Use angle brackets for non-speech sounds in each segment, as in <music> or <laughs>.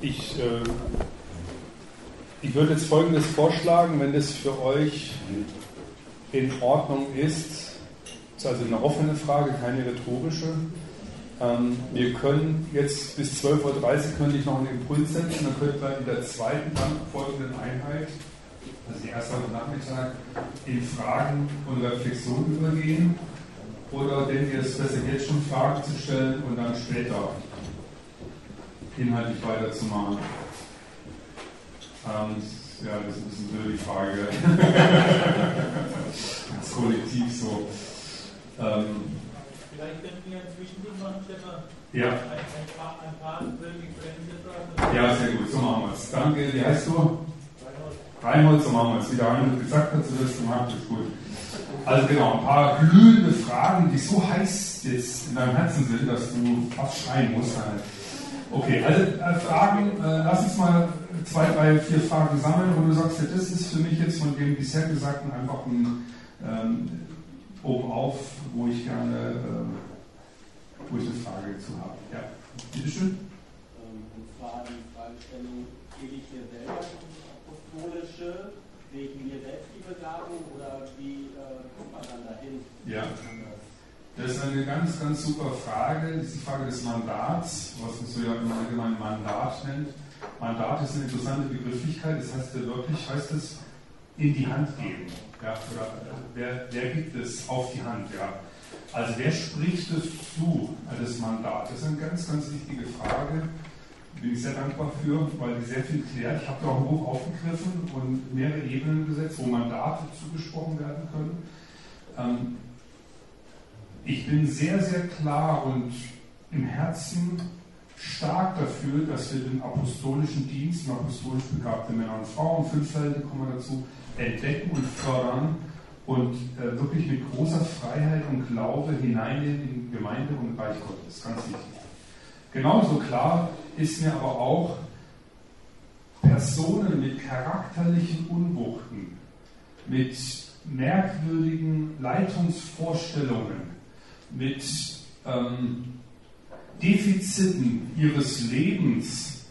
Ich, äh, ich würde jetzt Folgendes vorschlagen, wenn das für euch in Ordnung ist. Das ist also eine offene Frage, keine rhetorische. Ähm, wir können jetzt bis 12.30 Uhr könnte ich noch einen Impuls setzen, dann könnte man in der zweiten folgenden Einheit, also die erste heute Nachmittag, in Fragen und Reflexionen übergehen. Oder denkt ihr es besser, jetzt schon Fragen zu stellen und dann später inhaltlich weiterzumachen? Ähm, ja, das ist ein bisschen blöd, die Frage. <laughs> das Kollektiv so. Ähm, Vielleicht könnten wir ein Zwischending machen, Stefan. Ja. Ein, ein, paar, ein paar Ja, sehr gut, so machen wir es. Danke, wie heißt du? Reinhold. So machen wir es. Wie der Reinhold gesagt hat, so das gemacht, ist gut. Also genau, ein paar glühende Fragen, die so heiß jetzt in deinem Herzen sind, dass du fast schreien musst. Okay, also äh, Fragen, äh, lass uns mal zwei, drei, vier Fragen sammeln, wo du sagst, ja, das ist für mich jetzt von dem bisher Gesagten einfach ein ähm, obenauf, wo ich gerne, äh, wo ich eine Frage zu habe. Ja, bitteschön. Ähm, und zwar die Fragestellung, gebe ich hier selber apostolische, wegen mir selbst die Begabung oder wie äh, kommt man dann dahin? Ja. Das ist eine ganz, ganz super Frage. Das ist die Frage des Mandats, was man so ja im Allgemeinen Mandat nennt. Mandat ist eine interessante Begrifflichkeit. Das heißt ja wirklich, heißt es, in die Hand geben. Ja, oder äh, wer, wer gibt es auf die Hand? Ja. Also wer spricht es zu, das Mandat? Das ist eine ganz, ganz wichtige Frage. Bin ich sehr dankbar für, weil die sehr viel klärt. Ich habe da auch ein Buch aufgegriffen und mehrere Ebenen gesetzt, wo Mandate zugesprochen werden können. Ähm, ich bin sehr, sehr klar und im Herzen stark dafür, dass wir den apostolischen Dienst, apostolisch begabte Männer und Frauen, Fünffältige kommen wir dazu, entdecken und fördern und äh, wirklich mit großer Freiheit und Glaube hineinnehmen in Gemeinde und Reich Gottes. Ganz wichtig. Genauso klar ist mir aber auch, Personen mit charakterlichen Unwuchten, mit merkwürdigen Leitungsvorstellungen, mit ähm, Defiziten ihres Lebens,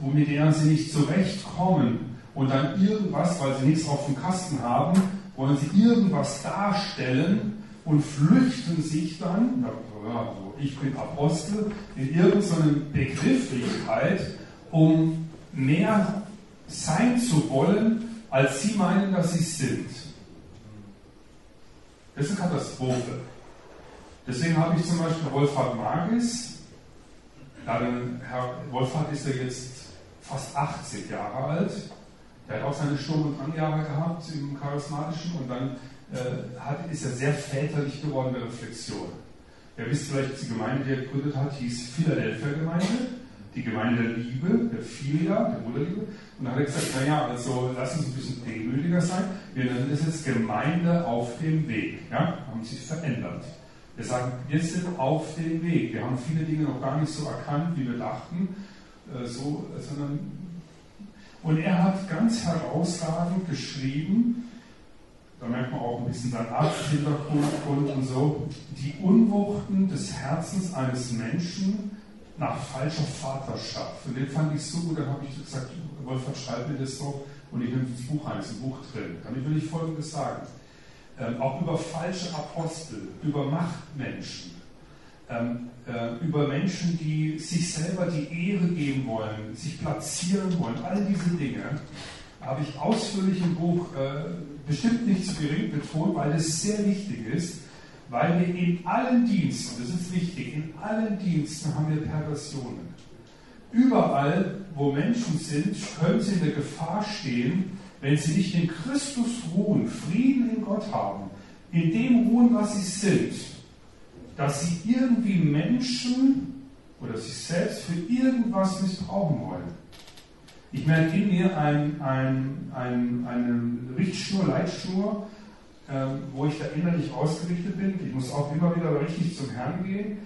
womit sie nicht zurechtkommen, und dann irgendwas, weil sie nichts auf dem Kasten haben, wollen sie irgendwas darstellen und flüchten sich dann, also ich bin Apostel, in irgendeine Begrifflichkeit, um mehr sein zu wollen, als sie meinen, dass sie sind. Das ist eine Katastrophe. Deswegen habe ich zum Beispiel Wolfhard Magis, Herr Wolfhard ist ja jetzt fast 80 Jahre alt, der hat auch seine Sturm- und Anjahre gehabt im Charismatischen und dann äh, hat, ist er sehr väterlich geworden der Reflexion. Ihr wisst vielleicht, die Gemeinde, die er gegründet hat, hieß Philadelphia Gemeinde, die Gemeinde der Liebe, der Philia, der Bruderliebe. Und dann hat er gesagt, naja, also lass uns ein bisschen demütiger sein. Wir nennen das jetzt Gemeinde auf dem Weg. Ja? Haben sich verändert. Wir sagen, wir sind auf dem Weg. Wir haben viele Dinge noch gar nicht so erkannt, wie wir dachten, äh, so, sondern und er hat ganz herausragend geschrieben, da merkt man auch ein bisschen seinen Arzthintergrund und so, die Unwuchten des Herzens eines Menschen nach falscher Vaterschaft. Und den fand ich so gut, dann habe ich gesagt, Wolfgang, schreib mir das doch und ich nehme das Buch ein, ist ein Buch drin. Dann will ich Folgendes sagen. Ähm, auch über falsche Apostel, über Machtmenschen, ähm, äh, über Menschen, die sich selber die Ehre geben wollen, sich platzieren wollen, all diese Dinge, habe ich ausführlich im Buch äh, bestimmt nicht zu gering betont, weil es sehr wichtig ist, weil wir in allen Diensten, das ist wichtig, in allen Diensten haben wir Perversionen. Überall, wo Menschen sind, können sie in der Gefahr stehen, wenn sie nicht in Christus ruhen, Frieden in Gott haben, in dem ruhen, was sie sind, dass sie irgendwie Menschen oder sich selbst für irgendwas missbrauchen wollen. Ich merke in mir ein, ein, ein, eine Richtschnur, Leitschnur, äh, wo ich da innerlich ausgerichtet bin. Ich muss auch immer wieder richtig zum Herrn gehen.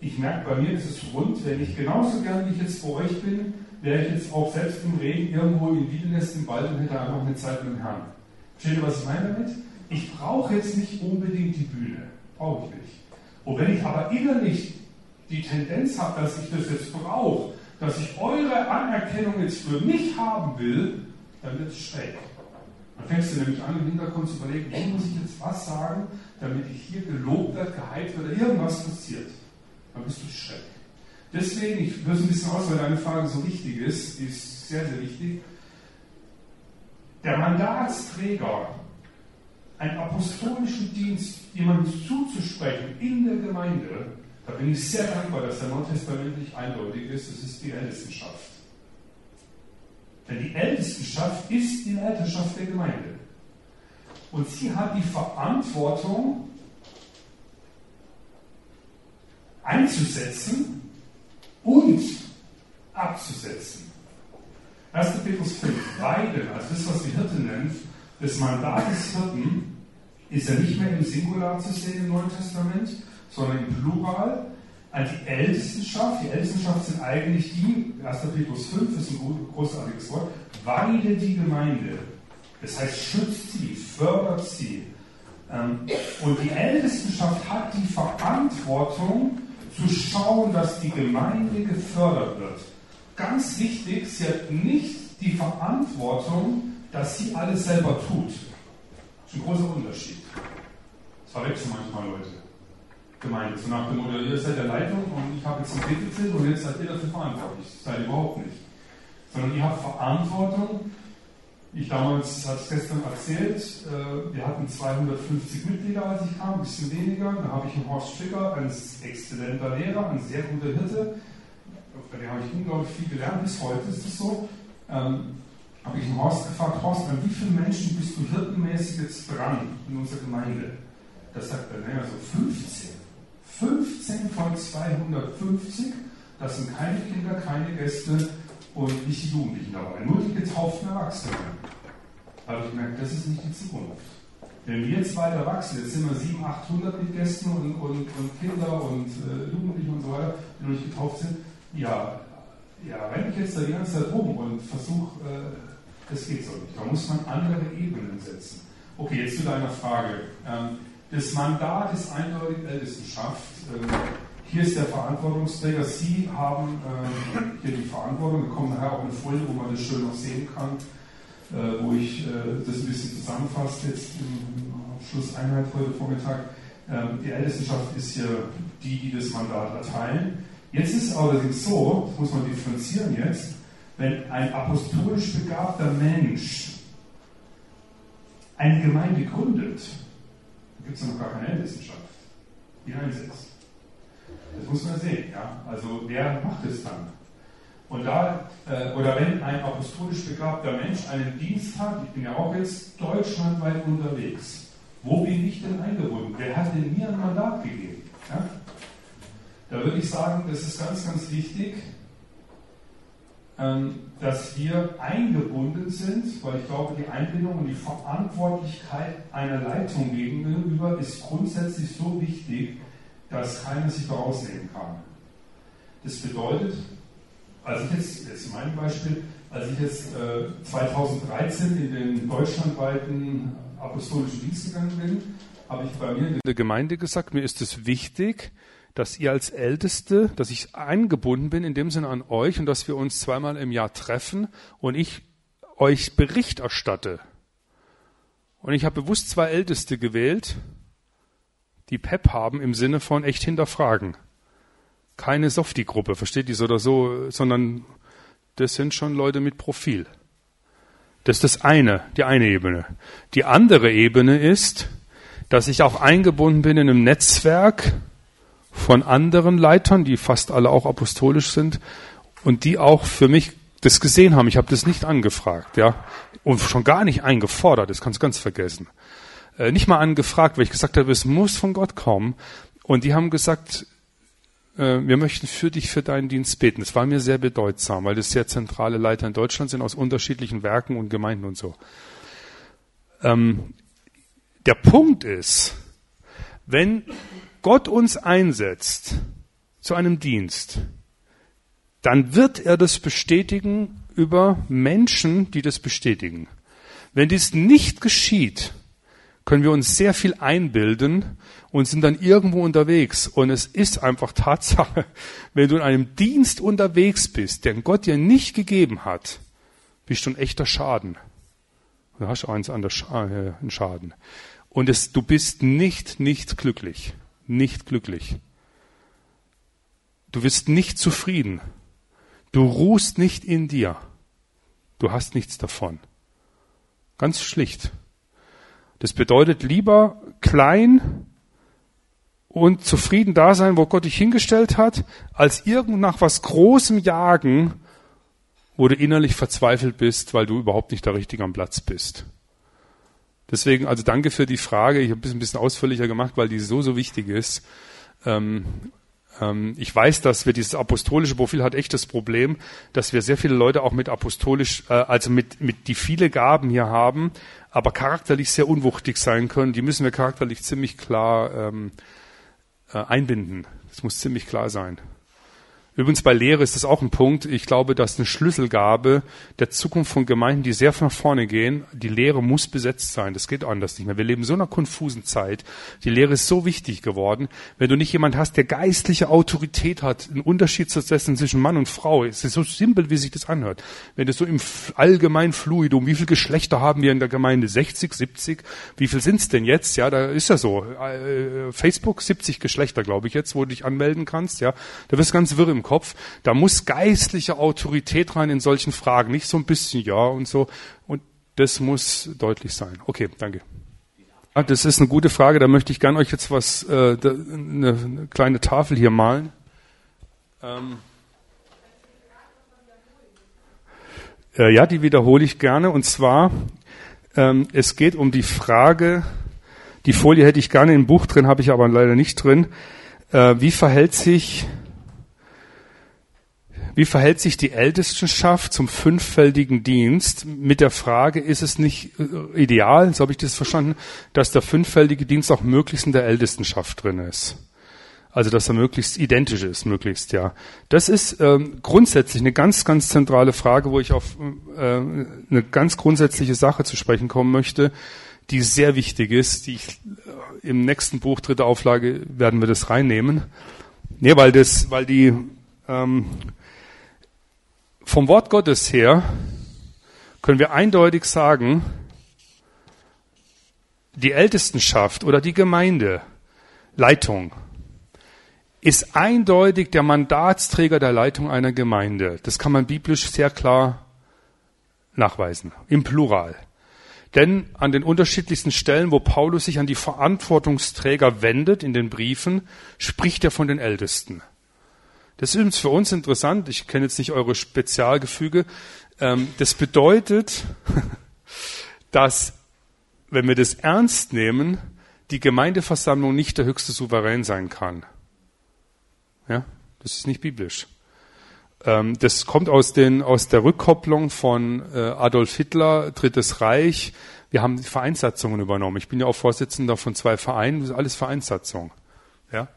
Ich merke, bei mir ist es rund, wenn ich genauso gern wie ich jetzt bei euch bin, wäre ich jetzt auch selbst im Regen irgendwo in Wiedenest im Wald und hätte einfach eine Zeit mit dem Herrn. Versteht ihr, was ich meine damit? Ich brauche jetzt nicht unbedingt die Bühne. Brauche ich nicht. Und wenn ich aber innerlich die Tendenz habe, dass ich das jetzt brauche, dass ich eure Anerkennung jetzt für mich haben will, dann wird es schräg. Dann fängst du nämlich an, im Hintergrund zu überlegen, wie muss ich jetzt was sagen, damit ich hier gelobt werde, geheilt werde, irgendwas passiert. Dann bist du schräg. Deswegen, ich höre es ein bisschen aus, weil deine Frage so wichtig ist, die ist sehr, sehr wichtig. Der Mandatsträger, einen apostolischen Dienst jemandem zuzusprechen in der Gemeinde, da bin ich sehr dankbar, dass der neutestamentlich eindeutig ist, es ist die Ältestenschaft. Denn die Ältestenschaft ist die Älteschaft der Gemeinde. Und sie hat die Verantwortung einzusetzen und abzusetzen. 1. Petrus 5, Weiden, also das, was die Hirte nennt, das Mandat des Hirten, ist ja nicht mehr im Singular zu sehen im Neuen Testament, sondern im Plural. An die Ältestenschaft, die Ältestenschaft sind eigentlich die, 1. Petrus 5 ist ein großartiges Wort, weide die Gemeinde. Das heißt, schützt sie, fördert sie. Ähm, und die Ältestenschaft hat die Verantwortung, zu schauen, dass die Gemeinde gefördert wird. Ganz wichtig, sie hat nicht die Verantwortung, dass sie alles selber tut. Das ist ein großer Unterschied. Das verwechseln manchmal Leute. Gemeinde. So nach dem Motto, ihr seid der Leitung und ich habe jetzt ein Defizit und jetzt seid ihr dafür verantwortlich. Das seid ihr überhaupt nicht. Sondern ihr habt Verantwortung. Ich damals, hatte es gestern erzählt, äh, wir hatten 250 Mitglieder, als ich kam, ein bisschen weniger. Da habe ich einen Horst Stricker, ein exzellenter Lehrer, ein sehr guter Hirte. Bei dem habe ich unglaublich viel gelernt, bis heute ist es so. Ähm, habe ich einen Horst gefragt, Horst, an wie vielen Menschen bist du hirtenmäßig jetzt dran in unserer Gemeinde? Da sagt er, naja, so 15. 15 von 250, das sind keine Kinder, keine Gäste und nicht die Jugendlichen dabei, nur die getauften Erwachsenen. Habe ich gemerkt, das ist nicht die Zukunft. Wenn wir jetzt weiter wachsen, jetzt sind wir 700, 800 mit Gästen und, und, und Kinder und äh, Jugendliche und so weiter, die noch nicht getauft sind, ja, ja, renne ich jetzt da die ganze Zeit rum und versuche, äh, das geht so nicht. Da muss man andere Ebenen setzen. Okay, jetzt zu deiner Frage. Ähm, das Mandat ist eindeutig Ältestenschaft. Ähm, hier ist der Verantwortungsträger. Sie haben äh, hier die Verantwortung. Wir kommen nachher auch eine Folie, wo man das schön noch sehen kann, äh, wo ich äh, das ein bisschen zusammenfasse jetzt im Schlusseinheit heute Vormittag. Ähm, die Ältestenschaft ist hier die, die das Mandat erteilen. Jetzt ist es allerdings so, das muss man differenzieren jetzt, wenn ein apostolisch begabter Mensch eine Gemeinde gründet, gibt es noch gar keine Ältestenschaft, die einsetzt. Das muss man sehen, ja. Also wer macht es dann? Und da, äh, oder wenn ein apostolisch begabter Mensch einen Dienst hat, ich bin ja auch jetzt deutschlandweit unterwegs, wo bin ich denn eingebunden? Wer hat denn mir ein Mandat gegeben? Ja? Da würde ich sagen, das ist ganz, ganz wichtig, ähm, dass wir eingebunden sind, weil ich glaube, die Einbindung und die Verantwortlichkeit einer Leitung gegenüber ist grundsätzlich so wichtig, dass keiner sich daraus nehmen kann. Das bedeutet, als ich jetzt, jetzt mein Beispiel, als ich jetzt äh, 2013 in den deutschlandweiten apostolischen Dienst gegangen bin, habe ich bei mir in der Gemeinde gesagt, mir ist es wichtig, dass ihr als Älteste, dass ich eingebunden bin in dem Sinne an euch und dass wir uns zweimal im Jahr treffen und ich euch Bericht erstatte. Und ich habe bewusst zwei Älteste gewählt, die PEP haben im Sinne von echt hinterfragen. Keine Softie-Gruppe, versteht so oder so, sondern das sind schon Leute mit Profil. Das ist das eine, die eine Ebene. Die andere Ebene ist, dass ich auch eingebunden bin in einem Netzwerk, von anderen Leitern, die fast alle auch apostolisch sind und die auch für mich das gesehen haben. Ich habe das nicht angefragt, ja, und schon gar nicht eingefordert. Das kannst du ganz vergessen. Äh, nicht mal angefragt, weil ich gesagt habe, es muss von Gott kommen. Und die haben gesagt, wir möchten für dich, für deinen Dienst beten. Das war mir sehr bedeutsam, weil das sehr zentrale Leiter in Deutschland sind aus unterschiedlichen Werken und Gemeinden und so. Ähm, der Punkt ist, wenn Gott uns einsetzt zu einem Dienst, dann wird er das bestätigen über Menschen, die das bestätigen. Wenn dies nicht geschieht, können wir uns sehr viel einbilden und sind dann irgendwo unterwegs. Und es ist einfach Tatsache, <laughs> wenn du in einem Dienst unterwegs bist, den Gott dir nicht gegeben hat, bist du ein echter Schaden. Du hast eins an der Scha äh, einen Schaden. Und es, du bist nicht, nicht glücklich. Nicht glücklich. Du bist nicht zufrieden. Du ruhst nicht in dir. Du hast nichts davon. Ganz schlicht. Das bedeutet lieber klein und zufrieden da sein, wo Gott dich hingestellt hat, als irgend nach was Großem jagen, wo du innerlich verzweifelt bist, weil du überhaupt nicht da richtig am Platz bist. Deswegen, also danke für die Frage. Ich habe es ein bisschen ausführlicher gemacht, weil die so, so wichtig ist. Ähm, ähm, ich weiß, dass wir dieses apostolische Profil hat echt das Problem, dass wir sehr viele Leute auch mit apostolisch, äh, also mit, mit die viele Gaben hier haben, aber charakterlich sehr unwuchtig sein können. Die müssen wir charakterlich ziemlich klar ähm, äh, einbinden. Das muss ziemlich klar sein. Übrigens bei Lehre ist das auch ein Punkt. Ich glaube, dass eine Schlüsselgabe der Zukunft von Gemeinden, die sehr nach vorne gehen, die Lehre muss besetzt sein. Das geht anders nicht mehr. Wir leben in so einer konfusen Zeit. Die Lehre ist so wichtig geworden. Wenn du nicht jemand hast, der geistliche Autorität hat, einen Unterschied zu setzen zwischen Mann und Frau, es ist so simpel, wie sich das anhört. Wenn du so im allgemeinen Fluidum, wie viele Geschlechter haben wir in der Gemeinde? 60, 70? Wie viel sind's denn jetzt? Ja, da ist ja so. Äh, Facebook 70 Geschlechter, glaube ich jetzt, wo du dich anmelden kannst. Ja, da wirst du ganz wirr im Kopf. Da muss geistliche Autorität rein in solchen Fragen, nicht so ein bisschen ja und so. Und das muss deutlich sein. Okay, danke. Ah, das ist eine gute Frage. Da möchte ich gern euch jetzt was, äh, eine, eine, kleine Tafel hier malen. Ähm, äh, ja, die wiederhole ich gerne. Und zwar, ähm, es geht um die Frage, die Folie hätte ich gerne im Buch drin, habe ich aber leider nicht drin. Äh, wie verhält sich wie verhält sich die Ältestenschaft zum fünffältigen Dienst? Mit der Frage, ist es nicht äh, ideal, so habe ich das verstanden, dass der fünffältige Dienst auch möglichst in der Ältestenschaft drin ist? Also dass er möglichst identisch ist, möglichst ja. Das ist ähm, grundsätzlich eine ganz, ganz zentrale Frage, wo ich auf äh, eine ganz grundsätzliche Sache zu sprechen kommen möchte, die sehr wichtig ist. Die ich, äh, Im nächsten Buch, dritte Auflage, werden wir das reinnehmen. Nee, weil das, weil die ähm, vom Wort Gottes her können wir eindeutig sagen, die Ältestenschaft oder die Gemeinde, Leitung, ist eindeutig der Mandatsträger der Leitung einer Gemeinde. Das kann man biblisch sehr klar nachweisen, im Plural. Denn an den unterschiedlichsten Stellen, wo Paulus sich an die Verantwortungsträger wendet in den Briefen, spricht er von den Ältesten. Das ist übrigens für uns interessant. Ich kenne jetzt nicht eure Spezialgefüge. Ähm, das bedeutet, <laughs> dass, wenn wir das ernst nehmen, die Gemeindeversammlung nicht der höchste Souverän sein kann. Ja, das ist nicht biblisch. Ähm, das kommt aus, den, aus der Rückkopplung von äh, Adolf Hitler, Drittes Reich. Wir haben Vereinssatzungen übernommen. Ich bin ja auch Vorsitzender von zwei Vereinen. Das ist alles Vereinssatzung. Ja?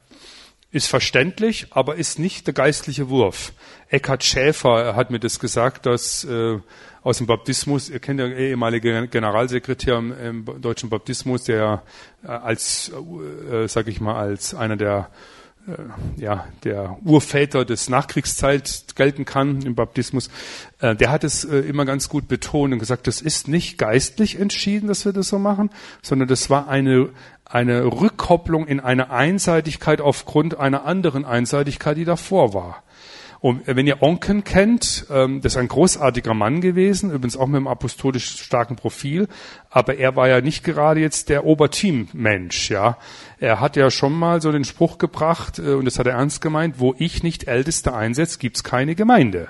Ist verständlich, aber ist nicht der geistliche Wurf. Eckhard Schäfer hat mir das gesagt, dass äh, aus dem Baptismus, ihr kennt ja ehemalige Generalsekretär im, im deutschen Baptismus, der äh, als, äh, sag ich mal, als einer der äh, ja, der Urväter des Nachkriegszeit gelten kann im Baptismus, äh, der hat es äh, immer ganz gut betont und gesagt, das ist nicht geistlich entschieden, dass wir das so machen, sondern das war eine eine Rückkopplung in eine Einseitigkeit aufgrund einer anderen Einseitigkeit, die davor war. Und wenn ihr Onken kennt, ähm, das ist ein großartiger Mann gewesen, übrigens auch mit einem apostolisch starken Profil, aber er war ja nicht gerade jetzt der Oberteam-Mensch, ja. Er hat ja schon mal so den Spruch gebracht, äh, und das hat er ernst gemeint, wo ich nicht Älteste einsetze, gibt's keine Gemeinde.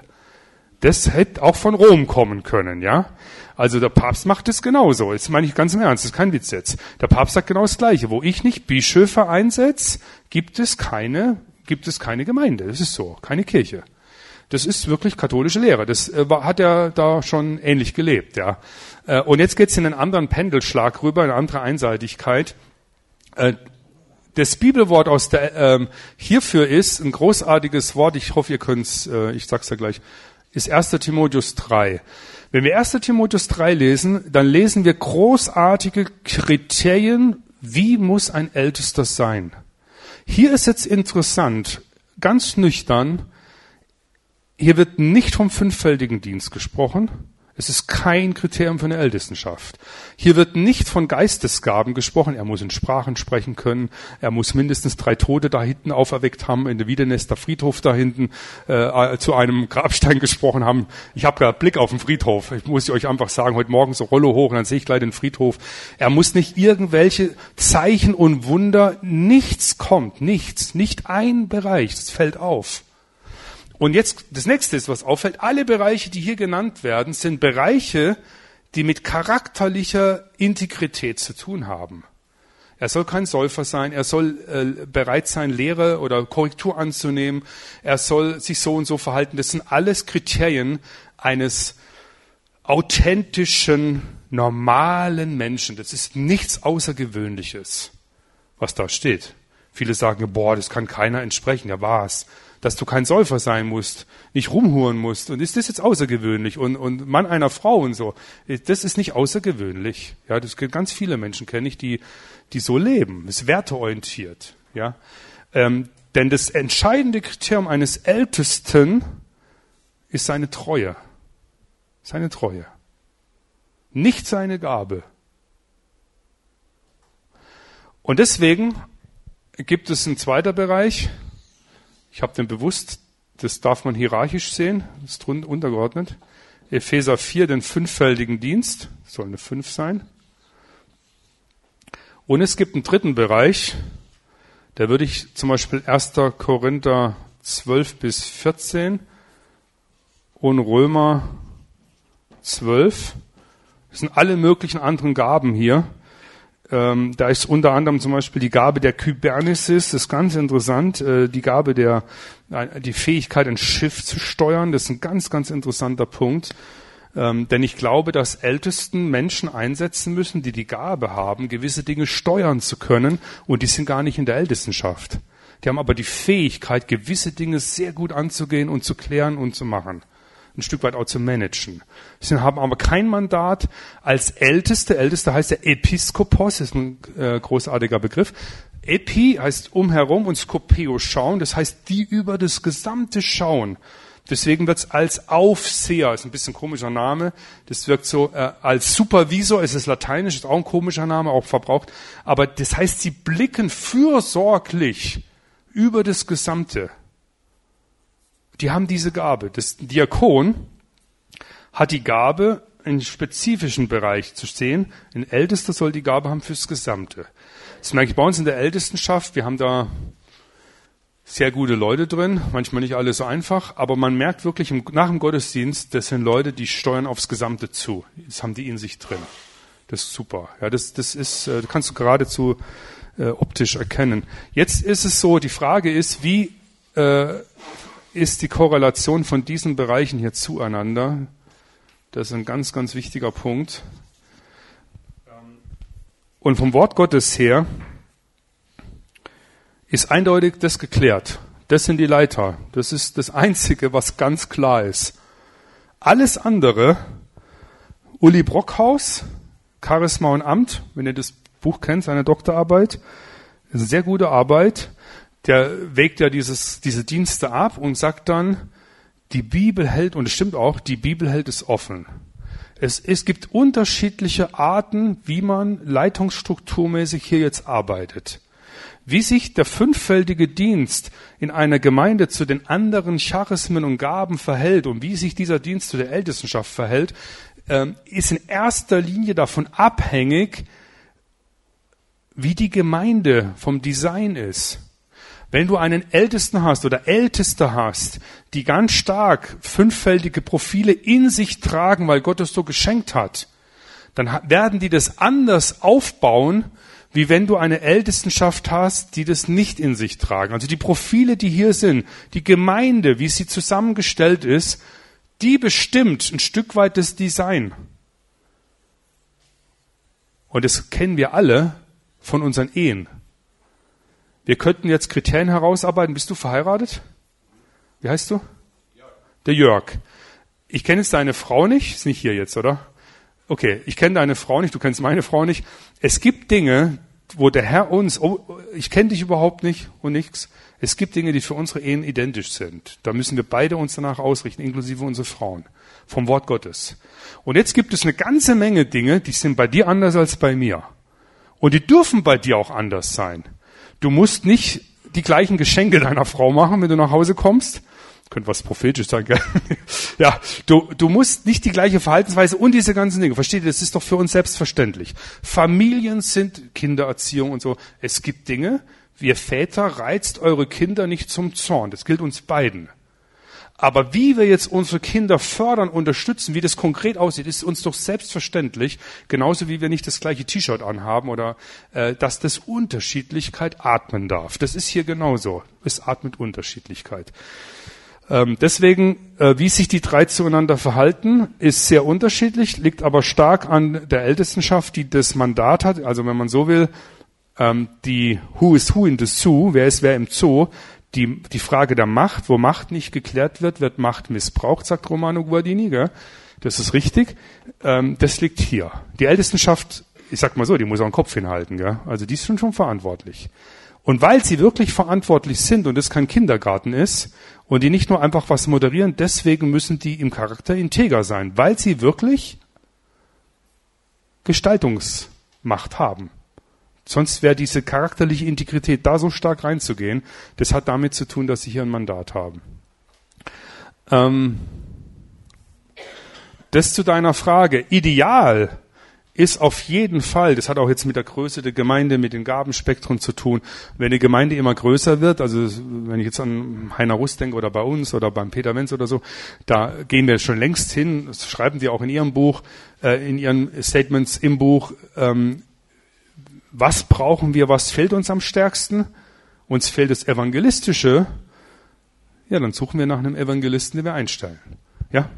Das hätte auch von Rom kommen können, ja. Also der Papst macht es genauso. Das meine ich ganz im Ernst, das ist kein Witz jetzt. Der Papst sagt genau das Gleiche. Wo ich nicht Bischöfe einsetze, gibt es keine, gibt es keine Gemeinde. Das ist so, keine Kirche. Das ist wirklich katholische Lehre. Das äh, hat er da schon ähnlich gelebt, ja. Äh, und jetzt geht's in einen anderen Pendelschlag rüber, eine andere Einseitigkeit. Äh, das Bibelwort aus der ähm, hierfür ist ein großartiges Wort. Ich hoffe, ihr könnt's. Äh, ich sag's ja gleich ist 1. Timotheus 3. Wenn wir 1. Timotheus 3 lesen, dann lesen wir großartige Kriterien, wie muss ein Ältester sein. Hier ist jetzt interessant, ganz nüchtern, hier wird nicht vom fünffältigen Dienst gesprochen, es ist kein Kriterium für eine Ältestenschaft. Hier wird nicht von Geistesgaben gesprochen. Er muss in Sprachen sprechen können. Er muss mindestens drei Tote da hinten auferweckt haben, in der Wiedenester Friedhof da hinten äh, zu einem Grabstein gesprochen haben. Ich habe gerade Blick auf den Friedhof. Ich muss euch einfach sagen, heute Morgen so Rollo hoch und dann sehe ich gleich den Friedhof. Er muss nicht irgendwelche Zeichen und Wunder. Nichts kommt, nichts, nicht ein Bereich. Das fällt auf. Und jetzt das nächste ist, was auffällt, alle Bereiche, die hier genannt werden, sind Bereiche, die mit charakterlicher Integrität zu tun haben. Er soll kein Säufer sein, er soll äh, bereit sein, Lehre oder Korrektur anzunehmen, er soll sich so und so verhalten. Das sind alles Kriterien eines authentischen, normalen Menschen. Das ist nichts Außergewöhnliches, was da steht. Viele sagen, boah, das kann keiner entsprechen. Ja, war's dass du kein Säufer sein musst, nicht rumhuren musst. Und ist das jetzt außergewöhnlich? Und, und Mann einer Frau und so. Das ist nicht außergewöhnlich. Ja, das ganz viele Menschen, kenne ich, die, die so leben. Das ist werteorientiert. Ja. Ähm, denn das entscheidende Kriterium eines Ältesten ist seine Treue. Seine Treue. Nicht seine Gabe. Und deswegen gibt es einen zweiter Bereich, ich habe den bewusst, das darf man hierarchisch sehen, das ist untergeordnet. Epheser 4, den fünffältigen Dienst, soll eine 5 sein. Und es gibt einen dritten Bereich, da würde ich zum Beispiel 1. Korinther 12 bis 14 und Römer 12. Das sind alle möglichen anderen Gaben hier. Ähm, da ist unter anderem zum Beispiel die Gabe der Kybernesis, das ist ganz interessant, äh, die Gabe der, äh, die Fähigkeit, ein Schiff zu steuern, das ist ein ganz, ganz interessanter Punkt. Ähm, denn ich glaube, dass Ältesten Menschen einsetzen müssen, die die Gabe haben, gewisse Dinge steuern zu können, und die sind gar nicht in der Ältestenschaft. Die haben aber die Fähigkeit, gewisse Dinge sehr gut anzugehen und zu klären und zu machen ein Stück weit auch zu managen. Sie haben aber kein Mandat als Älteste. Älteste heißt der Episkopos, ist ein äh, großartiger Begriff. Epi heißt umherum und Skopeo schauen, das heißt die über das gesamte schauen. Deswegen wird es als Aufseher, ist ein bisschen komischer Name, das wirkt so äh, als Supervisor, es ist lateinisch, ist auch ein komischer Name, auch verbraucht, aber das heißt, sie blicken fürsorglich über das Gesamte die haben diese Gabe. Das Diakon hat die Gabe, einen spezifischen Bereich zu sehen. Ein Ältester soll die Gabe haben fürs Gesamte. Das merke ich bei uns in der Ältestenschaft. Wir haben da sehr gute Leute drin, manchmal nicht alles so einfach, aber man merkt wirklich nach dem Gottesdienst, das sind Leute, die steuern aufs Gesamte zu. Das haben die in sich drin. Das ist super. Ja, das, das ist, äh, das kannst du geradezu äh, optisch erkennen. Jetzt ist es so, die Frage ist, wie äh, ist die Korrelation von diesen Bereichen hier zueinander. Das ist ein ganz, ganz wichtiger Punkt. Und vom Wort Gottes her ist eindeutig das geklärt. Das sind die Leiter. Das ist das Einzige, was ganz klar ist. Alles andere, Uli Brockhaus, Charisma und Amt, wenn ihr das Buch kennt, seine Doktorarbeit, sehr gute Arbeit der wägt ja dieses, diese Dienste ab und sagt dann, die Bibel hält, und es stimmt auch, die Bibel hält es offen. Es, es gibt unterschiedliche Arten, wie man leitungsstrukturmäßig hier jetzt arbeitet. Wie sich der fünffältige Dienst in einer Gemeinde zu den anderen Charismen und Gaben verhält und wie sich dieser Dienst zu der Ältestenschaft verhält, ähm, ist in erster Linie davon abhängig, wie die Gemeinde vom Design ist. Wenn du einen Ältesten hast oder Älteste hast, die ganz stark fünffältige Profile in sich tragen, weil Gott es so geschenkt hat, dann werden die das anders aufbauen, wie wenn du eine Ältestenschaft hast, die das nicht in sich tragen. Also die Profile, die hier sind, die Gemeinde, wie sie zusammengestellt ist, die bestimmt ein Stück weit das Design. Und das kennen wir alle von unseren Ehen. Wir könnten jetzt Kriterien herausarbeiten. Bist du verheiratet? Wie heißt du? Jörg. Der Jörg. ich kenne jetzt deine Frau nicht, ist nicht hier jetzt, oder? Okay, ich kenne deine Frau nicht, du kennst meine Frau nicht. Es gibt Dinge, wo der Herr uns, oh, ich kenne dich überhaupt nicht und nichts. Es gibt Dinge, die für unsere Ehen identisch sind. Da müssen wir beide uns danach ausrichten, inklusive unsere Frauen, vom Wort Gottes. Und jetzt gibt es eine ganze Menge Dinge, die sind bei dir anders als bei mir. Und die dürfen bei dir auch anders sein. Du musst nicht die gleichen Geschenke deiner Frau machen, wenn du nach Hause kommst. Könnte was prophetisch sein, gell? <laughs> ja, du, du musst nicht die gleiche Verhaltensweise und diese ganzen Dinge. Versteht ihr, das ist doch für uns selbstverständlich. Familien sind Kindererziehung und so. Es gibt Dinge, wir Väter reizt eure Kinder nicht zum Zorn. Das gilt uns beiden. Aber wie wir jetzt unsere Kinder fördern, unterstützen, wie das konkret aussieht, ist uns doch selbstverständlich, genauso wie wir nicht das gleiche T-Shirt anhaben oder äh, dass das Unterschiedlichkeit atmen darf. Das ist hier genauso. Es atmet Unterschiedlichkeit. Ähm, deswegen, äh, wie sich die drei zueinander verhalten, ist sehr unterschiedlich, liegt aber stark an der Ältestenschaft, die das Mandat hat. Also wenn man so will, ähm, die Who is Who in the Zoo, wer ist wer im Zoo, die, die Frage der Macht, wo Macht nicht geklärt wird, wird Macht missbraucht, sagt Romano Guardini. Gell? Das ist richtig. Ähm, das liegt hier. Die Ältestenschaft, ich sag mal so, die muss auch den Kopf hinhalten. Gell? Also die sind schon verantwortlich. Und weil sie wirklich verantwortlich sind und es kein Kindergarten ist und die nicht nur einfach was moderieren, deswegen müssen die im Charakter integer sein, weil sie wirklich Gestaltungsmacht haben. Sonst wäre diese charakterliche Integrität da so stark reinzugehen. Das hat damit zu tun, dass sie hier ein Mandat haben. Ähm, das zu deiner Frage. Ideal ist auf jeden Fall, das hat auch jetzt mit der Größe der Gemeinde, mit den Gabenspektren zu tun. Wenn die Gemeinde immer größer wird, also wenn ich jetzt an Heiner Russ denke oder bei uns oder beim Peter Wenz oder so, da gehen wir schon längst hin, das schreiben die auch in ihrem Buch, äh, in ihren Statements im Buch, ähm, was brauchen wir, was fehlt uns am stärksten? Uns fehlt das Evangelistische. Ja, dann suchen wir nach einem Evangelisten, den wir einstellen. Ja,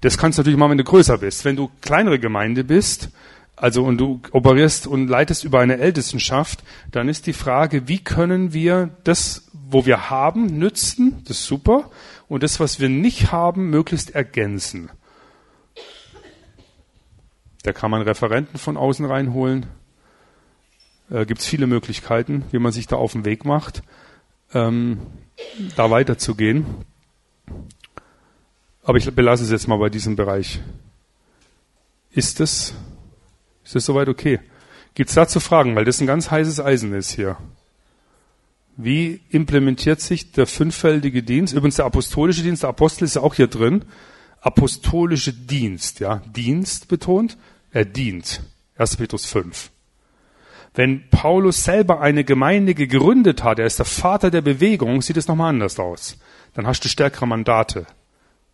das kannst du natürlich machen, wenn du größer bist. Wenn du kleinere Gemeinde bist, also und du operierst und leitest über eine Ältestenschaft, dann ist die Frage, wie können wir das, wo wir haben, nützen, das ist super, und das, was wir nicht haben, möglichst ergänzen. Da kann man Referenten von außen reinholen, äh, gibt es viele Möglichkeiten, wie man sich da auf den Weg macht, ähm, da weiterzugehen. Aber ich belasse es jetzt mal bei diesem Bereich. Ist es, ist soweit okay? Gibt es dazu Fragen, weil das ein ganz heißes Eisen ist hier. Wie implementiert sich der fünffältige Dienst? Übrigens der apostolische Dienst, der Apostel ist ja auch hier drin. Apostolische Dienst, ja. Dienst betont, er dient. 1. Petrus 5. Wenn Paulus selber eine Gemeinde gegründet hat, er ist der Vater der Bewegung, sieht es nochmal anders aus. Dann hast du stärkere Mandate.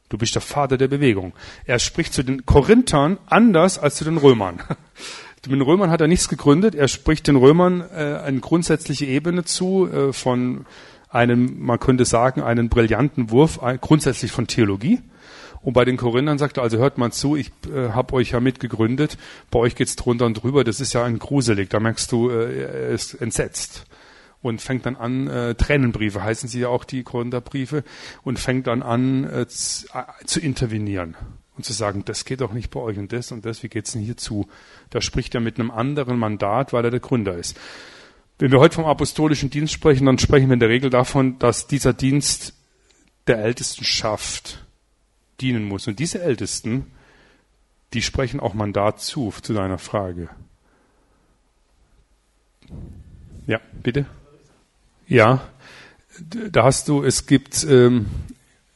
Du bist der Vater der Bewegung. Er spricht zu den Korinthern anders als zu den Römern. <laughs> Mit den Römern hat er nichts gegründet. Er spricht den Römern äh, eine grundsätzliche Ebene zu äh, von einem, man könnte sagen, einen brillanten Wurf, äh, grundsätzlich von Theologie. Und bei den Korinthern sagt er, also hört mal zu, ich äh, habe euch ja mitgegründet, bei euch geht's drunter und drüber, das ist ja ein gruselig, da merkst du, äh, er ist entsetzt. Und fängt dann an, äh, Tränenbriefe heißen sie ja auch, die Korintherbriefe, und fängt dann an äh, zu, äh, zu intervenieren und zu sagen, das geht doch nicht bei euch und das und das, wie geht's denn hier zu? Da spricht er mit einem anderen Mandat, weil er der Gründer ist. Wenn wir heute vom apostolischen Dienst sprechen, dann sprechen wir in der Regel davon, dass dieser Dienst der Ältesten schafft dienen muss. Und diese Ältesten, die sprechen auch Mandat zu, zu deiner Frage. Ja, bitte? Ja, da hast du, es gibt, ähm,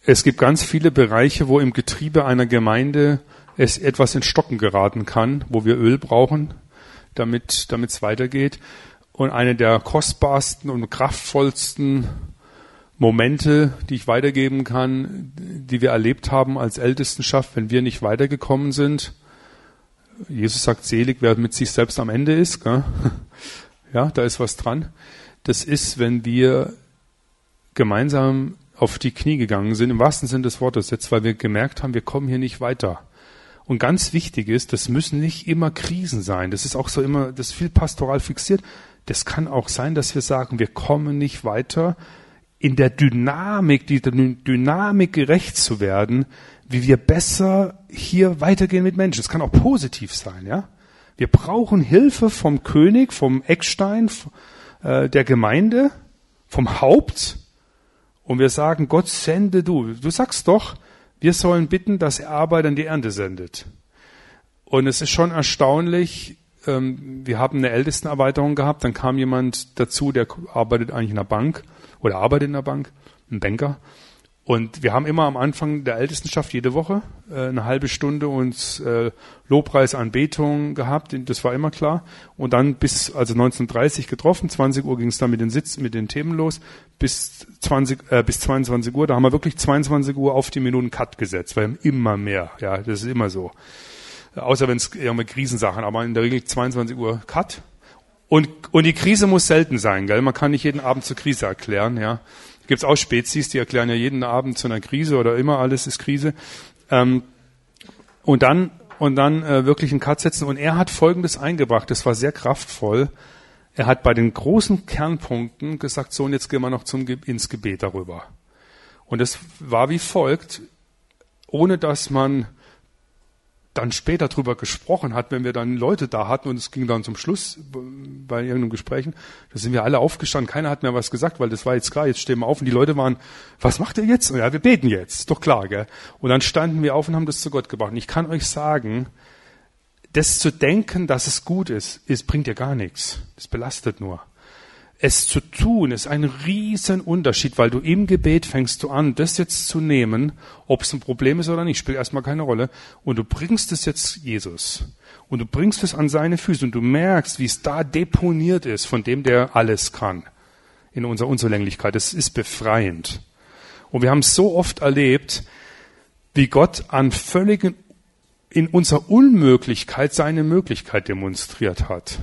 es gibt ganz viele Bereiche, wo im Getriebe einer Gemeinde es etwas in Stocken geraten kann, wo wir Öl brauchen, damit damit es weitergeht. Und eine der kostbarsten und kraftvollsten Momente, die ich weitergeben kann, die wir erlebt haben als Ältestenschaft, wenn wir nicht weitergekommen sind. Jesus sagt selig, wer mit sich selbst am Ende ist. Gell? <laughs> Ja, da ist was dran. Das ist, wenn wir gemeinsam auf die Knie gegangen sind, im wahrsten Sinne des Wortes, jetzt, weil wir gemerkt haben, wir kommen hier nicht weiter. Und ganz wichtig ist, das müssen nicht immer Krisen sein. Das ist auch so immer, das ist viel pastoral fixiert. Das kann auch sein, dass wir sagen, wir kommen nicht weiter in der Dynamik, dieser Dynamik gerecht zu werden, wie wir besser hier weitergehen mit Menschen. Es kann auch positiv sein, ja. Wir brauchen Hilfe vom König, vom Eckstein, äh, der Gemeinde, vom Haupt. Und wir sagen, Gott sende du. Du sagst doch, wir sollen bitten, dass er Arbeit an die Ernte sendet. Und es ist schon erstaunlich, ähm, wir haben eine Ältestenerweiterung gehabt, dann kam jemand dazu, der arbeitet eigentlich in der Bank oder arbeitet in der Bank, ein Banker. Und wir haben immer am Anfang der Ältestenschaft jede Woche äh, eine halbe Stunde uns äh, Lobpreis, gehabt, das war immer klar. Und dann bis also 1930 getroffen, 20 Uhr ging es dann mit den Sitz, mit den Themen los, bis 20 äh, bis 22 Uhr. Da haben wir wirklich 22 Uhr auf die Minuten Cut gesetzt, weil immer mehr, ja, das ist immer so. Außer wenn es irgendwelche Krisensachen, aber in der Regel 22 Uhr Cut. Und, und die Krise muss selten sein, gell? Man kann nicht jeden Abend zur Krise erklären, ja. Gibt es auch Spezies, die erklären ja jeden Abend zu einer Krise oder immer alles ist Krise. Ähm, und dann und dann äh, wirklich einen Cut setzen. Und er hat Folgendes eingebracht, das war sehr kraftvoll. Er hat bei den großen Kernpunkten gesagt, so und jetzt gehen wir noch zum, ins Gebet darüber. Und es war wie folgt, ohne dass man dann später drüber gesprochen hat, wenn wir dann Leute da hatten und es ging dann zum Schluss bei irgendeinem Gesprächen, da sind wir alle aufgestanden, keiner hat mehr was gesagt, weil das war jetzt klar, jetzt stehen wir auf und die Leute waren, was macht ihr jetzt? Ja, wir beten jetzt, doch klar, gell? Und dann standen wir auf und haben das zu Gott gebracht. Und ich kann euch sagen, das zu denken, dass es gut ist, ist bringt dir gar nichts. Das belastet nur es zu tun, ist ein riesen Unterschied, weil du im Gebet fängst du an, das jetzt zu nehmen, ob es ein Problem ist oder nicht, spielt erstmal keine Rolle. Und du bringst es jetzt Jesus. Und du bringst es an seine Füße und du merkst, wie es da deponiert ist, von dem, der alles kann. In unserer Unzulänglichkeit. Es ist befreiend. Und wir haben so oft erlebt, wie Gott an völligen, in unserer Unmöglichkeit seine Möglichkeit demonstriert hat.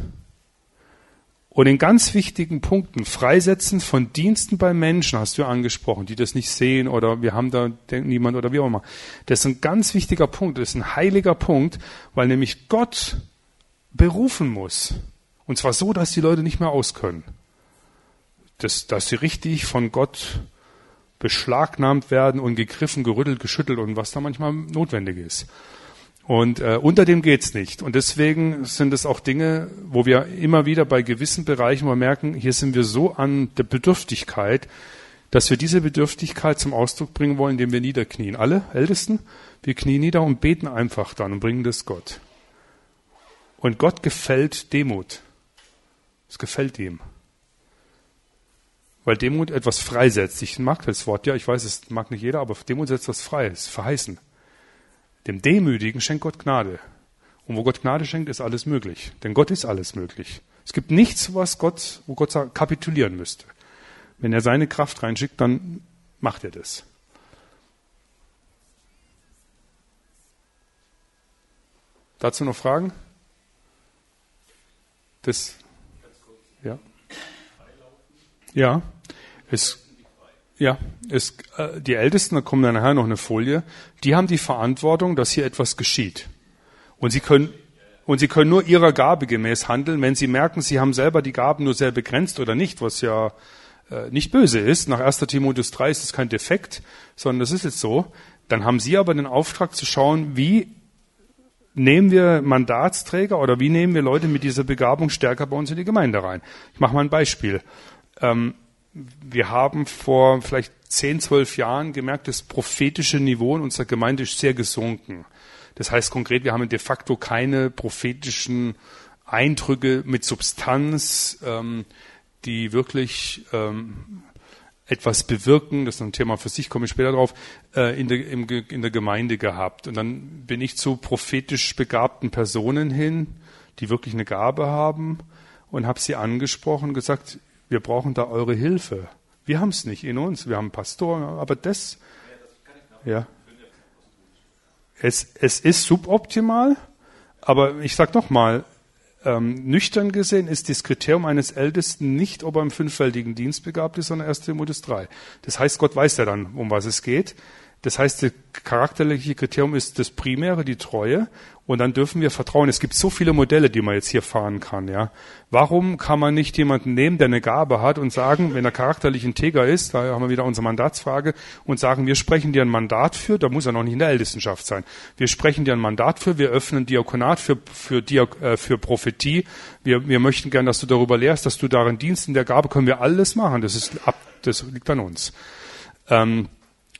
Und in ganz wichtigen Punkten, Freisetzen von Diensten bei Menschen, hast du ja angesprochen, die das nicht sehen oder wir haben da niemand oder wie auch immer. Das ist ein ganz wichtiger Punkt, das ist ein heiliger Punkt, weil nämlich Gott berufen muss. Und zwar so, dass die Leute nicht mehr auskönnen. Das, dass sie richtig von Gott beschlagnahmt werden und gegriffen, gerüttelt, geschüttelt und was da manchmal notwendig ist. Und äh, unter dem geht's nicht. Und deswegen sind es auch Dinge, wo wir immer wieder bei gewissen Bereichen mal merken, hier sind wir so an der Bedürftigkeit, dass wir diese Bedürftigkeit zum Ausdruck bringen wollen, indem wir niederknien. Alle Ältesten, wir knien nieder und beten einfach dann und bringen das Gott. Und Gott gefällt Demut. Es gefällt ihm. Weil Demut etwas freisetzt. Ich mag das Wort, ja, ich weiß, es mag nicht jeder, aber Demut setzt was frei, es ist verheißen. Dem Demütigen schenkt Gott Gnade. Und wo Gott Gnade schenkt, ist alles möglich. Denn Gott ist alles möglich. Es gibt nichts, was Gott, wo Gott kapitulieren müsste. Wenn er seine Kraft reinschickt, dann macht er das. Dazu noch Fragen? Das, ja. Ja, es ja, es, äh, die Ältesten, da kommt dann nachher noch eine Folie, die haben die Verantwortung, dass hier etwas geschieht. Und sie können, und sie können nur ihrer Gabe gemäß handeln, wenn sie merken, sie haben selber die Gaben nur sehr begrenzt oder nicht, was ja äh, nicht böse ist. Nach 1. Timotheus 3 ist es kein Defekt, sondern das ist jetzt so. Dann haben sie aber den Auftrag zu schauen, wie nehmen wir Mandatsträger oder wie nehmen wir Leute mit dieser Begabung stärker bei uns in die Gemeinde rein. Ich mache mal ein Beispiel. Ähm, wir haben vor vielleicht zehn, zwölf Jahren gemerkt, das prophetische Niveau in unserer Gemeinde ist sehr gesunken. Das heißt konkret, wir haben de facto keine prophetischen Eindrücke mit Substanz, ähm, die wirklich ähm, etwas bewirken, das ist ein Thema für sich, komme ich später drauf, äh, in, der, im, in der Gemeinde gehabt. Und dann bin ich zu prophetisch begabten Personen hin, die wirklich eine Gabe haben und habe sie angesprochen und gesagt, wir brauchen da eure Hilfe. Wir haben es nicht in uns, wir haben Pastoren, aber das, ja, es, es ist suboptimal, aber ich sage nochmal, ähm, nüchtern gesehen ist das Kriterium eines Ältesten nicht, ob er im fünffältigen Dienst begabt ist, sondern erst Timotheus 3. Das heißt, Gott weiß ja dann, um was es geht. Das heißt, das charakterliche Kriterium ist das Primäre, die Treue. Und dann dürfen wir vertrauen. Es gibt so viele Modelle, die man jetzt hier fahren kann, ja. Warum kann man nicht jemanden nehmen, der eine Gabe hat und sagen, wenn er charakterlich integer ist, da haben wir wieder unsere Mandatsfrage, und sagen, wir sprechen dir ein Mandat für, da muss er noch nicht in der Ältestenschaft sein. Wir sprechen dir ein Mandat für, wir öffnen Diakonat für, für, Diak, äh, für Prophetie. Wir, wir möchten gern, dass du darüber lehrst, dass du darin dienst. In der Gabe können wir alles machen. Das ist ab, das liegt an uns. Ähm,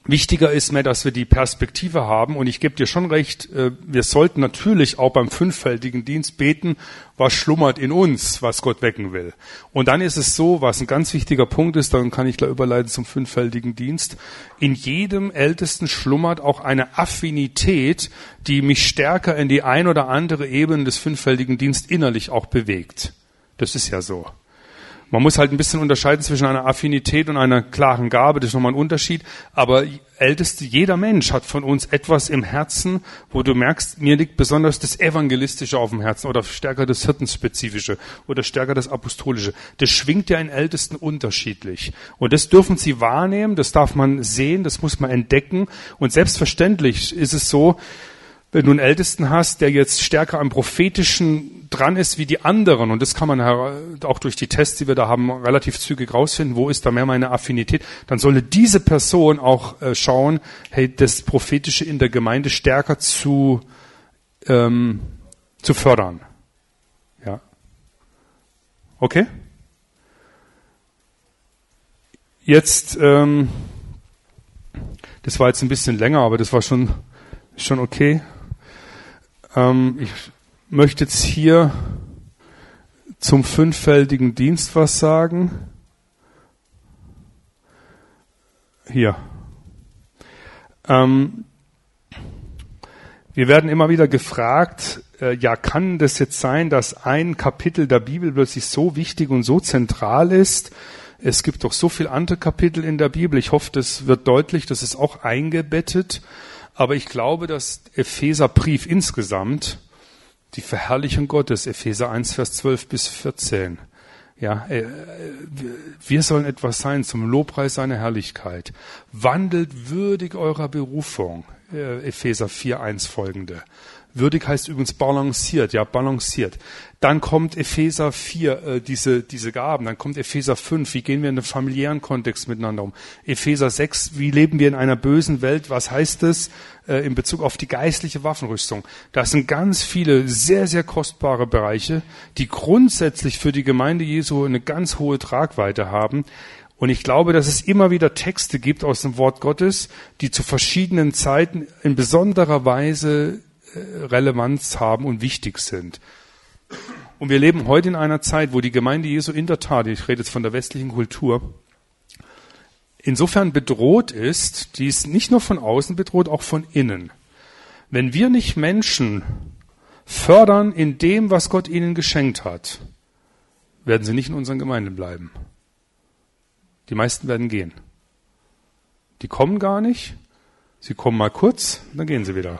Wichtiger ist mir, dass wir die Perspektive haben und ich gebe dir schon recht, äh, wir sollten natürlich auch beim fünffältigen Dienst beten, was schlummert in uns, was Gott wecken will. Und dann ist es so, was ein ganz wichtiger Punkt ist, dann kann ich gleich überleiten zum fünffältigen Dienst, in jedem Ältesten schlummert auch eine Affinität, die mich stärker in die ein oder andere Ebene des fünffältigen Dienst innerlich auch bewegt. Das ist ja so. Man muss halt ein bisschen unterscheiden zwischen einer Affinität und einer klaren Gabe. Das ist nochmal ein Unterschied. Aber älteste, jeder Mensch hat von uns etwas im Herzen, wo du merkst, mir liegt besonders das Evangelistische auf dem Herzen oder stärker das Hirtenspezifische oder stärker das Apostolische. Das schwingt ja in Ältesten unterschiedlich. Und das dürfen sie wahrnehmen, das darf man sehen, das muss man entdecken. Und selbstverständlich ist es so, wenn du einen Ältesten hast, der jetzt stärker am Prophetischen dran ist wie die anderen, und das kann man auch durch die Tests, die wir da haben, relativ zügig rausfinden, wo ist da mehr meine Affinität, dann solle diese Person auch äh, schauen, hey, das Prophetische in der Gemeinde stärker zu, ähm, zu fördern. Ja. Okay? Jetzt, ähm, das war jetzt ein bisschen länger, aber das war schon, schon okay. Ähm, ich möchte jetzt hier zum fünffältigen Dienst was sagen. Hier. Ähm, wir werden immer wieder gefragt, äh, ja, kann das jetzt sein, dass ein Kapitel der Bibel plötzlich so wichtig und so zentral ist? Es gibt doch so viele andere Kapitel in der Bibel. Ich hoffe, das wird deutlich, das ist auch eingebettet. Aber ich glaube, dass Epheserbrief insgesamt die Verherrlichung Gottes, Epheser 1, Vers 12 bis 14, ja, äh, wir sollen etwas sein zum Lobpreis seiner Herrlichkeit. Wandelt würdig eurer Berufung, äh, Epheser 4, 1 folgende. Würdig heißt übrigens balanciert, ja, balanciert. Dann kommt Epheser 4, äh, diese, diese Gaben. Dann kommt Epheser 5, wie gehen wir in einem familiären Kontext miteinander um. Epheser 6, wie leben wir in einer bösen Welt? Was heißt es äh, in Bezug auf die geistliche Waffenrüstung? Das sind ganz viele sehr, sehr kostbare Bereiche, die grundsätzlich für die Gemeinde Jesu eine ganz hohe Tragweite haben. Und ich glaube, dass es immer wieder Texte gibt aus dem Wort Gottes, die zu verschiedenen Zeiten in besonderer Weise Relevanz haben und wichtig sind. Und wir leben heute in einer Zeit, wo die Gemeinde Jesu in der Tat, ich rede jetzt von der westlichen Kultur, insofern bedroht ist, die ist nicht nur von außen bedroht, auch von innen. Wenn wir nicht Menschen fördern in dem, was Gott ihnen geschenkt hat, werden sie nicht in unseren Gemeinden bleiben. Die meisten werden gehen. Die kommen gar nicht, sie kommen mal kurz, dann gehen sie wieder.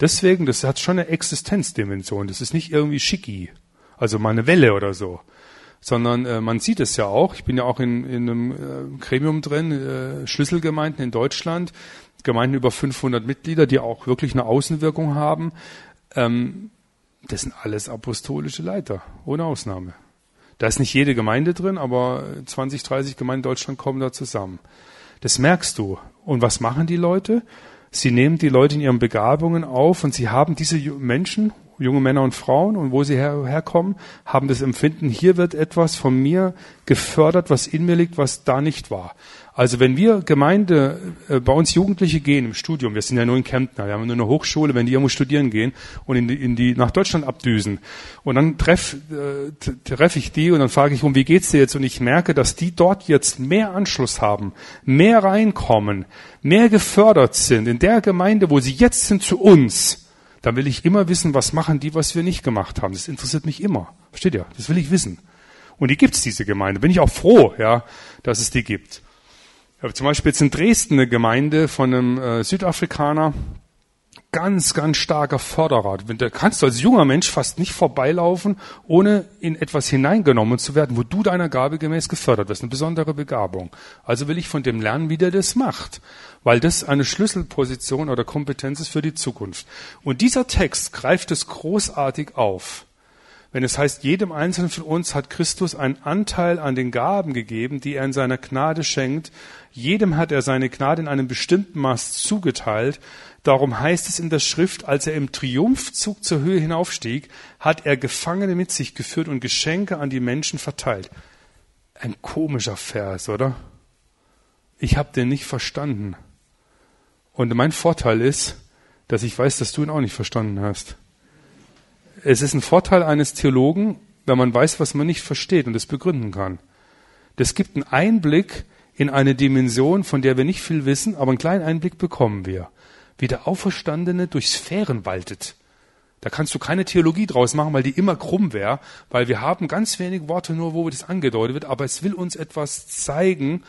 Deswegen, das hat schon eine Existenzdimension. Das ist nicht irgendwie schicki, also mal eine Welle oder so, sondern äh, man sieht es ja auch. Ich bin ja auch in, in einem äh, Gremium drin, äh, Schlüsselgemeinden in Deutschland, Gemeinden über 500 Mitglieder, die auch wirklich eine Außenwirkung haben. Ähm, das sind alles apostolische Leiter, ohne Ausnahme. Da ist nicht jede Gemeinde drin, aber 20, 30 Gemeinden in Deutschland kommen da zusammen. Das merkst du. Und was machen die Leute? Sie nehmen die Leute in ihren Begabungen auf und sie haben diese Menschen, junge Männer und Frauen und wo sie her, herkommen, haben das Empfinden, hier wird etwas von mir gefördert, was in mir liegt, was da nicht war. Also wenn wir Gemeinde, äh, bei uns Jugendliche gehen im Studium, wir sind ja nur in Kemptner, wir haben nur eine Hochschule, wenn die irgendwo studieren gehen und in die, in die nach Deutschland abdüsen und dann treff, äh, treffe ich die und dann frage ich, um wie geht's dir jetzt und ich merke, dass die dort jetzt mehr Anschluss haben, mehr reinkommen, mehr gefördert sind in der Gemeinde, wo sie jetzt sind zu uns, dann will ich immer wissen, was machen die, was wir nicht gemacht haben. Das interessiert mich immer. Versteht ihr? Das will ich wissen. Und die gibt's diese Gemeinde. Bin ich auch froh, ja, dass es die gibt. Ich habe zum Beispiel jetzt in Dresden eine Gemeinde von einem äh, Südafrikaner, ganz, ganz starker Förderer. Da kannst du als junger Mensch fast nicht vorbeilaufen, ohne in etwas hineingenommen zu werden, wo du deiner Gabe gemäß gefördert wirst. Eine besondere Begabung. Also will ich von dem lernen, wie der das macht. Weil das eine Schlüsselposition oder Kompetenz ist für die Zukunft. Und dieser Text greift es großartig auf wenn es heißt, jedem Einzelnen von uns hat Christus einen Anteil an den Gaben gegeben, die er in seiner Gnade schenkt. Jedem hat er seine Gnade in einem bestimmten Maß zugeteilt. Darum heißt es in der Schrift, als er im Triumphzug zur Höhe hinaufstieg, hat er Gefangene mit sich geführt und Geschenke an die Menschen verteilt. Ein komischer Vers, oder? Ich habe den nicht verstanden. Und mein Vorteil ist, dass ich weiß, dass du ihn auch nicht verstanden hast es ist ein Vorteil eines Theologen, wenn man weiß, was man nicht versteht und es begründen kann. Das gibt einen Einblick in eine Dimension, von der wir nicht viel wissen, aber einen kleinen Einblick bekommen wir. Wie der Auferstandene durch Sphären waltet. Da kannst du keine Theologie draus machen, weil die immer krumm wäre, weil wir haben ganz wenig Worte nur, wo das angedeutet wird, aber es will uns etwas zeigen,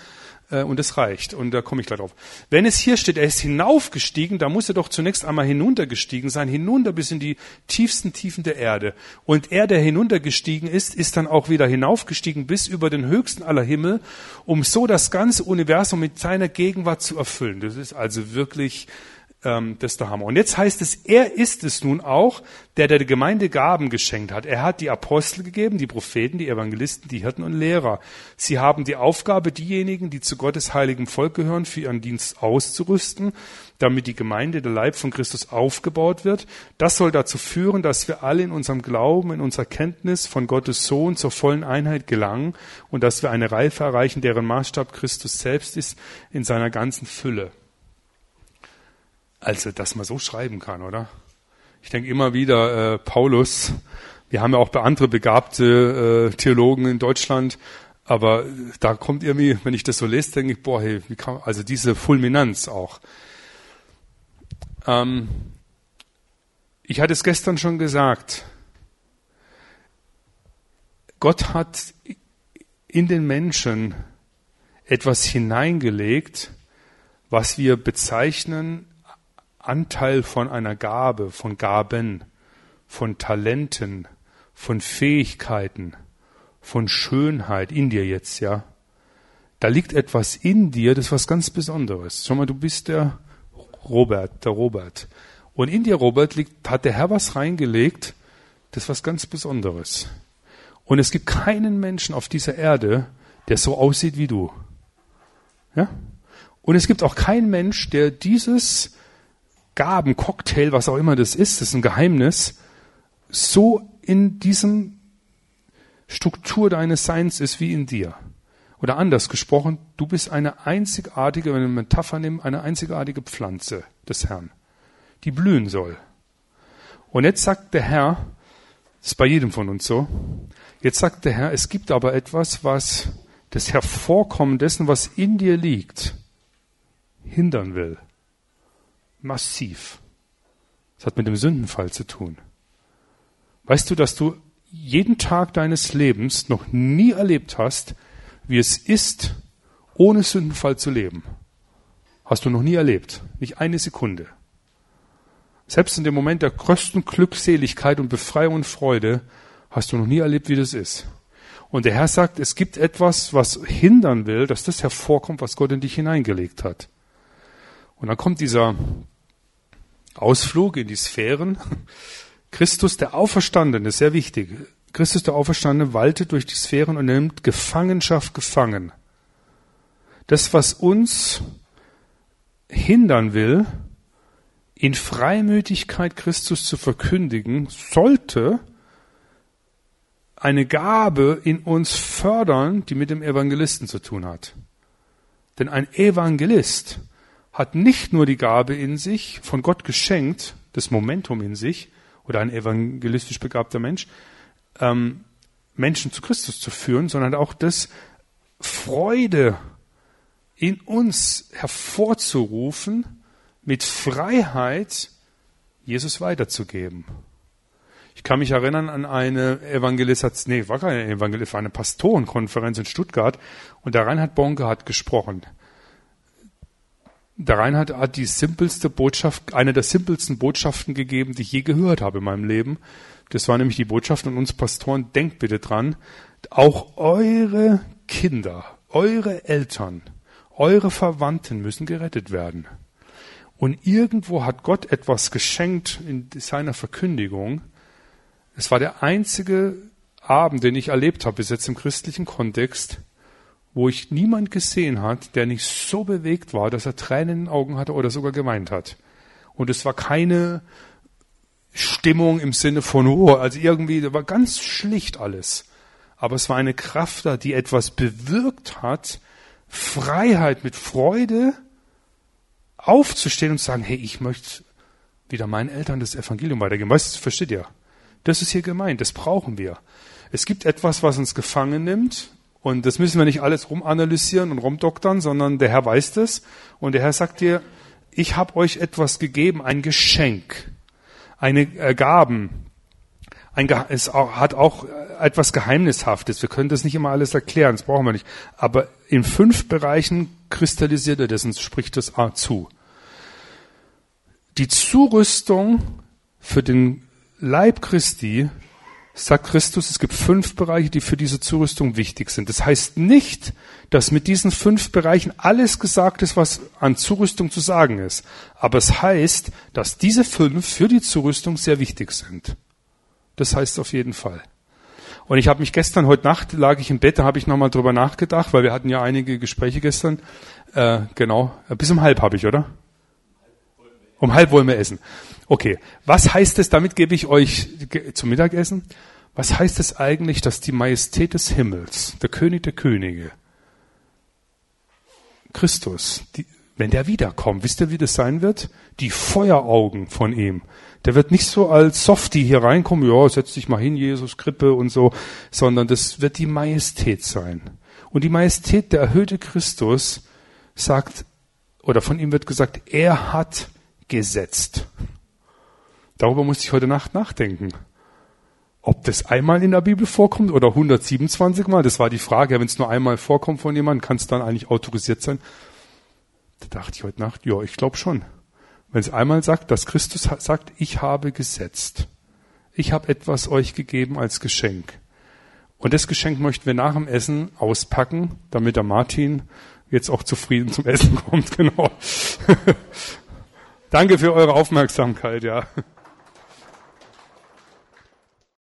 äh, und es reicht. Und da komme ich gleich drauf. Wenn es hier steht, er ist hinaufgestiegen, da muss er doch zunächst einmal hinuntergestiegen sein, hinunter bis in die tiefsten Tiefen der Erde. Und er, der hinuntergestiegen ist, ist dann auch wieder hinaufgestiegen bis über den höchsten aller Himmel, um so das ganze Universum mit seiner Gegenwart zu erfüllen. Das ist also wirklich ähm, der Hammer. Und jetzt heißt es, er ist es nun auch, der der Gemeinde Gaben geschenkt hat. Er hat die Apostel gegeben, die Propheten, die Evangelisten, die Hirten und Lehrer. Sie haben die Aufgabe, diejenigen, die zu Gottes heiligem Volk gehören, für ihren Dienst auszurüsten, damit die Gemeinde, der Leib von Christus aufgebaut wird. Das soll dazu führen, dass wir alle in unserem Glauben, in unserer Kenntnis von Gottes Sohn zur vollen Einheit gelangen und dass wir eine Reife erreichen, deren Maßstab Christus selbst ist in seiner ganzen Fülle. Also, dass man so schreiben kann, oder? Ich denke immer wieder, äh, Paulus, wir haben ja auch andere begabte äh, Theologen in Deutschland, aber da kommt irgendwie, wenn ich das so lese, denke ich, boah, hey, wie kann, also diese Fulminanz auch. Ähm, ich hatte es gestern schon gesagt. Gott hat in den Menschen etwas hineingelegt, was wir bezeichnen Anteil von einer Gabe, von Gaben, von Talenten, von Fähigkeiten, von Schönheit in dir jetzt, ja. Da liegt etwas in dir, das ist was ganz Besonderes. Schau mal, du bist der Robert, der Robert. Und in dir, Robert, liegt, hat der Herr was reingelegt, das ist was ganz Besonderes. Und es gibt keinen Menschen auf dieser Erde, der so aussieht wie du. Ja? Und es gibt auch keinen Mensch, der dieses Gaben, Cocktail, was auch immer das ist, das ist ein Geheimnis, so in diesem Struktur deines Seins ist wie in dir. Oder anders gesprochen, du bist eine einzigartige, wenn wir eine Metapher nehmen, eine einzigartige Pflanze des Herrn, die blühen soll. Und jetzt sagt der Herr, das ist bei jedem von uns so, jetzt sagt der Herr, es gibt aber etwas, was das Hervorkommen dessen, was in dir liegt, hindern will massiv. Das hat mit dem Sündenfall zu tun. Weißt du, dass du jeden Tag deines Lebens noch nie erlebt hast, wie es ist, ohne Sündenfall zu leben? Hast du noch nie erlebt. Nicht eine Sekunde. Selbst in dem Moment der größten Glückseligkeit und Befreiung und Freude hast du noch nie erlebt, wie das ist. Und der Herr sagt, es gibt etwas, was hindern will, dass das hervorkommt, was Gott in dich hineingelegt hat. Und dann kommt dieser Ausflug in die Sphären. Christus, der Auferstandene, sehr wichtig. Christus, der Auferstandene, waltet durch die Sphären und nimmt Gefangenschaft gefangen. Das, was uns hindern will, in Freimütigkeit Christus zu verkündigen, sollte eine Gabe in uns fördern, die mit dem Evangelisten zu tun hat. Denn ein Evangelist hat nicht nur die Gabe in sich, von Gott geschenkt, das Momentum in sich, oder ein evangelistisch begabter Mensch, ähm, Menschen zu Christus zu führen, sondern auch das Freude in uns hervorzurufen, mit Freiheit Jesus weiterzugeben. Ich kann mich erinnern an eine Evangelisation, nee, war keine Evangelisation, eine Pastorenkonferenz in Stuttgart und der Reinhard Bonke hat gesprochen. Der Reinhard hat die simpelste Botschaft, eine der simpelsten Botschaften gegeben, die ich je gehört habe in meinem Leben. Das war nämlich die Botschaft an uns Pastoren, denkt bitte dran, auch eure Kinder, eure Eltern, eure Verwandten müssen gerettet werden. Und irgendwo hat Gott etwas geschenkt in seiner Verkündigung. Es war der einzige Abend, den ich erlebt habe, bis jetzt im christlichen Kontext, wo ich niemand gesehen hat, der nicht so bewegt war, dass er Tränen in den Augen hatte oder sogar geweint hat. Und es war keine Stimmung im Sinne von, oh, also irgendwie, da war ganz schlicht alles. Aber es war eine Kraft da, die etwas bewirkt hat, Freiheit mit Freude aufzustehen und zu sagen, hey, ich möchte wieder meinen Eltern das Evangelium weitergeben. Weißt du, versteht ihr? Das ist hier gemeint, das brauchen wir. Es gibt etwas, was uns gefangen nimmt, und das müssen wir nicht alles rumanalysieren und rumdoktern, sondern der Herr weiß das. Und der Herr sagt dir, ich habe euch etwas gegeben, ein Geschenk, eine äh, Gaben. Ein, es hat auch etwas Geheimnishaftes. Wir können das nicht immer alles erklären, das brauchen wir nicht. Aber in fünf Bereichen kristallisiert er das und spricht das zu. Die Zurüstung für den Leib Christi sagt Christus, es gibt fünf Bereiche, die für diese Zurüstung wichtig sind. Das heißt nicht, dass mit diesen fünf Bereichen alles gesagt ist, was an Zurüstung zu sagen ist. Aber es heißt, dass diese fünf für die Zurüstung sehr wichtig sind. Das heißt auf jeden Fall. Und ich habe mich gestern, heute Nacht lag ich im Bett, da habe ich nochmal drüber nachgedacht, weil wir hatten ja einige Gespräche gestern. Äh, genau, bis um halb habe ich, oder? Um halb wollen wir essen. Okay, was heißt es, damit gebe ich euch zum Mittagessen, was heißt es eigentlich, dass die Majestät des Himmels, der König der Könige, Christus, die, wenn der wiederkommt, wisst ihr, wie das sein wird? Die Feueraugen von ihm. Der wird nicht so als Softie hier reinkommen, ja, setz dich mal hin, Jesus, Krippe und so, sondern das wird die Majestät sein. Und die Majestät, der erhöhte Christus, sagt, oder von ihm wird gesagt, er hat gesetzt. Darüber musste ich heute Nacht nachdenken. Ob das einmal in der Bibel vorkommt oder 127 Mal, das war die Frage. Wenn es nur einmal vorkommt von jemandem, kann es dann eigentlich autorisiert sein? Da dachte ich heute Nacht, ja, ich glaube schon. Wenn es einmal sagt, dass Christus sagt, ich habe gesetzt. Ich habe etwas euch gegeben als Geschenk. Und das Geschenk möchten wir nach dem Essen auspacken, damit der Martin jetzt auch zufrieden zum Essen <laughs> kommt. Genau. Danke für eure Aufmerksamkeit, ja.